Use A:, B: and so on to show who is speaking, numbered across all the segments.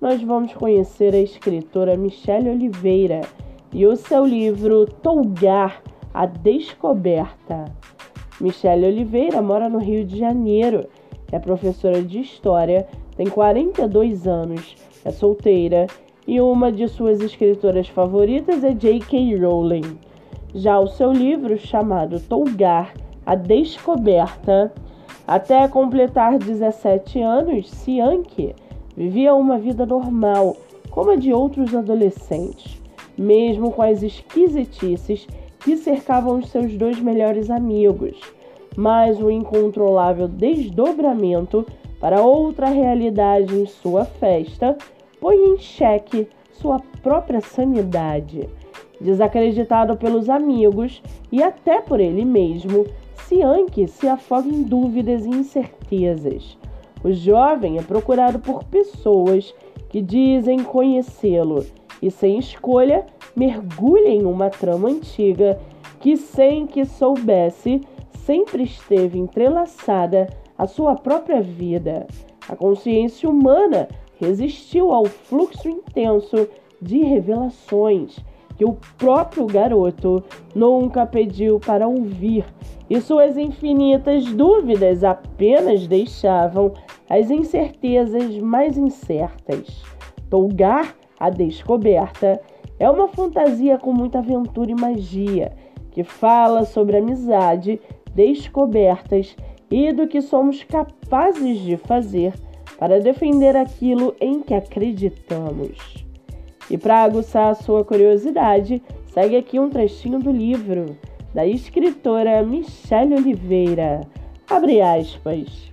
A: nós vamos conhecer a escritora Michelle Oliveira e o seu livro Tolgar, a Descoberta. Michelle Oliveira mora no Rio de Janeiro, é professora de História, tem 42 anos, é solteira e uma de suas escritoras favoritas é J.K. Rowling. Já o seu livro, chamado Tolgar, a Descoberta, até completar 17 anos, Cianque Vivia uma vida normal, como a de outros adolescentes, mesmo com as esquisitices que cercavam os seus dois melhores amigos. Mas o incontrolável desdobramento para outra realidade em sua festa põe em xeque sua própria sanidade. Desacreditado pelos amigos e até por ele mesmo, Cianque se afoga em dúvidas e incertezas. O jovem é procurado por pessoas que dizem conhecê-lo e, sem escolha, mergulha em uma trama antiga que, sem que soubesse, sempre esteve entrelaçada à sua própria vida. A consciência humana resistiu ao fluxo intenso de revelações que o próprio garoto nunca pediu para ouvir, e suas infinitas dúvidas apenas deixavam as incertezas mais incertas. Tolgar, a descoberta, é uma fantasia com muita aventura e magia, que fala sobre amizade, descobertas e do que somos capazes de fazer para defender aquilo em que acreditamos. E para aguçar a sua curiosidade, segue aqui um trechinho do livro da escritora Michelle Oliveira. Abre aspas.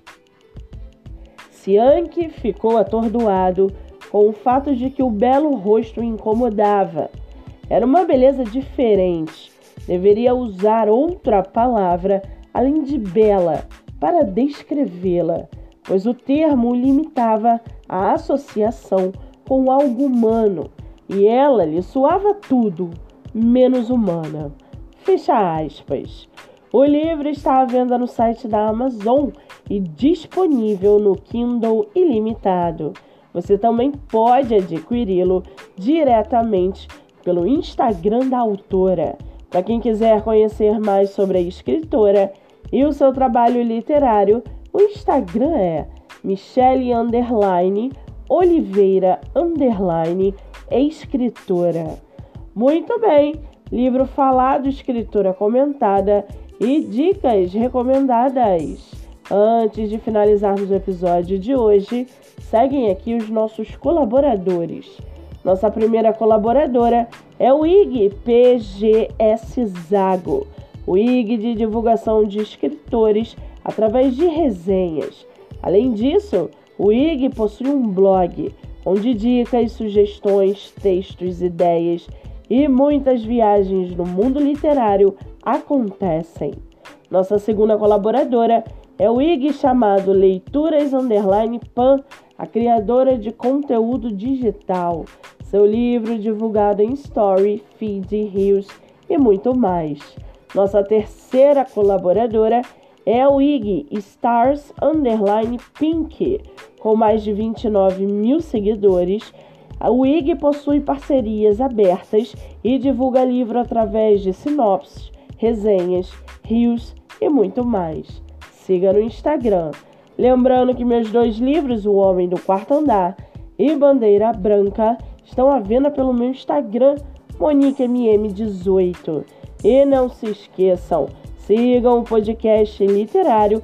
A: Cianque ficou atordoado com o fato de que o belo rosto o incomodava. Era uma beleza diferente. Deveria usar outra palavra além de bela para descrevê-la, pois o termo limitava à associação com algo humano e ela lhe soava tudo menos humana. Fecha aspas. O livro está à venda no site da Amazon e disponível no Kindle ilimitado. Você também pode adquiri-lo diretamente pelo Instagram da autora. Para quem quiser conhecer mais sobre a escritora e o seu trabalho literário, o Instagram é Michelle Oliveira escritora. Muito bem, livro falado, escritora comentada e dicas recomendadas. Antes de finalizarmos o episódio de hoje, seguem aqui os nossos colaboradores. Nossa primeira colaboradora é o IG PGS Zago, o IG de divulgação de escritores através de resenhas. Além disso, o IG possui um blog onde dicas, sugestões, textos, ideias e muitas viagens no mundo literário acontecem. Nossa segunda colaboradora é o IG chamado Leituras Underline Pan, a criadora de conteúdo digital. Seu livro divulgado em Story, Feed, Reels e muito mais. Nossa terceira colaboradora é o IG Stars Underline Pink, com mais de 29 mil seguidores, a WIG possui parcerias abertas e divulga livro através de sinopses, resenhas, rios e muito mais. Siga no Instagram. Lembrando que meus dois livros, O Homem do Quarto Andar e Bandeira Branca, estão à venda pelo meu Instagram, MoniqueMM18. E não se esqueçam, sigam o podcast literário